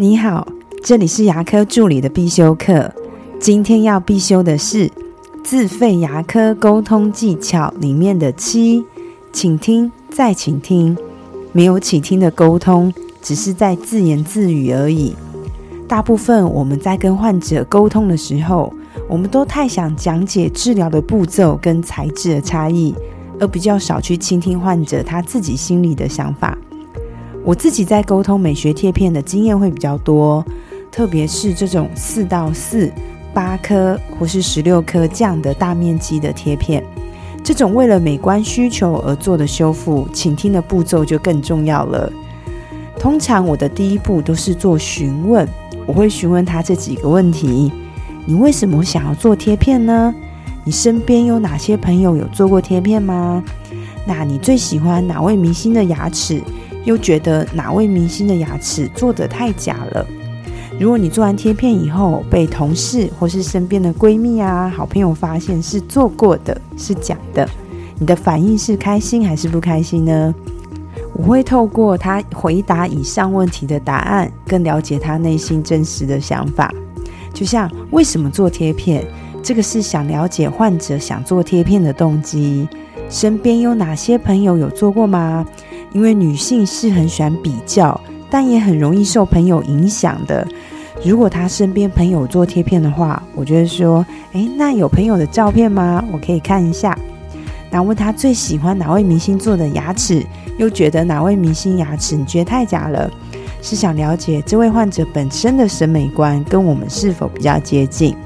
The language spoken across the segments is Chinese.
你好，这里是牙科助理的必修课。今天要必修的是自费牙科沟通技巧里面的七，请听再请听。没有倾听的沟通，只是在自言自语而已。大部分我们在跟患者沟通的时候，我们都太想讲解治疗的步骤跟材质的差异，而比较少去倾听患者他自己心里的想法。我自己在沟通美学贴片的经验会比较多，特别是这种四到四、八颗或是十六颗这样的大面积的贴片，这种为了美观需求而做的修复，倾听的步骤就更重要了。通常我的第一步都是做询问，我会询问他这几个问题：你为什么想要做贴片呢？你身边有哪些朋友有做过贴片吗？那你最喜欢哪位明星的牙齿？又觉得哪位明星的牙齿做得太假了？如果你做完贴片以后被同事或是身边的闺蜜啊、好朋友发现是做过的，是假的，你的反应是开心还是不开心呢？我会透过他回答以上问题的答案，更了解他内心真实的想法。就像为什么做贴片，这个是想了解患者想做贴片的动机。身边有哪些朋友有做过吗？因为女性是很喜欢比较，但也很容易受朋友影响的。如果她身边朋友做贴片的话，我就会说：“诶，那有朋友的照片吗？我可以看一下。”那问他最喜欢哪位明星做的牙齿，又觉得哪位明星牙齿你觉得太假了？是想了解这位患者本身的审美观跟我们是否比较接近？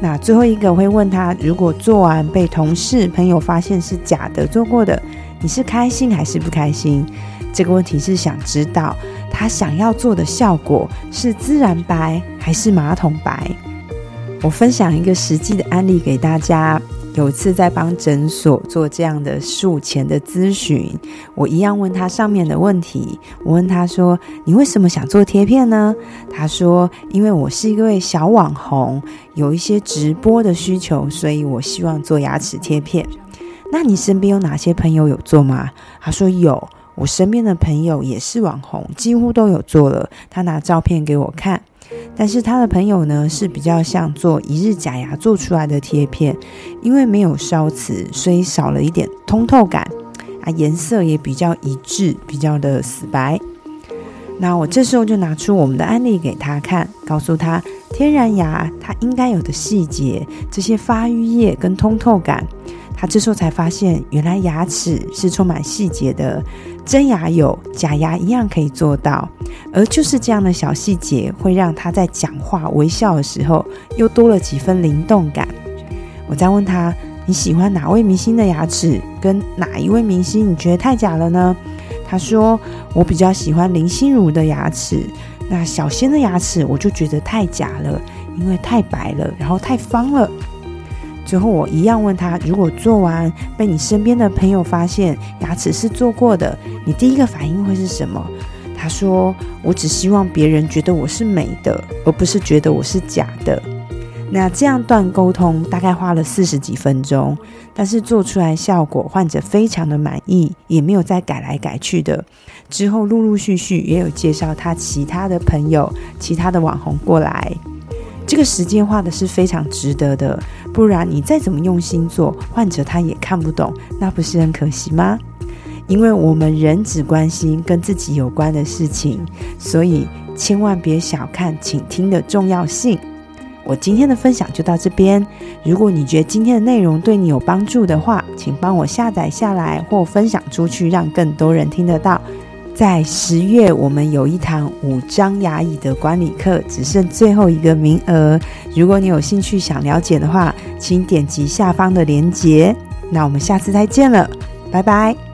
那最后一个会问他：如果做完被同事朋友发现是假的做过的？你是开心还是不开心？这个问题是想知道他想要做的效果是自然白还是马桶白。我分享一个实际的案例给大家。有一次在帮诊所做这样的术前的咨询，我一样问他上面的问题。我问他说：“你为什么想做贴片呢？”他说：“因为我是一位小网红，有一些直播的需求，所以我希望做牙齿贴片。”那你身边有哪些朋友有做吗？他说有，我身边的朋友也是网红，几乎都有做了。他拿照片给我看，但是他的朋友呢是比较像做一日假牙做出来的贴片，因为没有烧瓷，所以少了一点通透感啊，颜色也比较一致，比较的死白。那我这时候就拿出我们的案例给他看，告诉他天然牙它应该有的细节，这些发育液跟通透感。他这时候才发现，原来牙齿是充满细节的，真牙有，假牙一样可以做到。而就是这样的小细节，会让他在讲话、微笑的时候，又多了几分灵动感。我再问他，你喜欢哪位明星的牙齿？跟哪一位明星你觉得太假了呢？他说，我比较喜欢林心如的牙齿。那小仙的牙齿，我就觉得太假了，因为太白了，然后太方了。最后，我一样问他：如果做完被你身边的朋友发现牙齿是做过的，你第一个反应会是什么？他说：我只希望别人觉得我是美的，而不是觉得我是假的。那这样段沟通大概花了四十几分钟，但是做出来效果，患者非常的满意，也没有再改来改去的。之后陆陆续续也有介绍他其他的朋友、其他的网红过来。这个时间花的是非常值得的，不然你再怎么用心做，患者他也看不懂，那不是很可惜吗？因为我们人只关心跟自己有关的事情，所以千万别小看倾听的重要性。我今天的分享就到这边，如果你觉得今天的内容对你有帮助的话，请帮我下载下来或分享出去，让更多人听得到。在十月，我们有一堂五张牙椅的管理课，只剩最后一个名额。如果你有兴趣想了解的话，请点击下方的链接。那我们下次再见了，拜拜。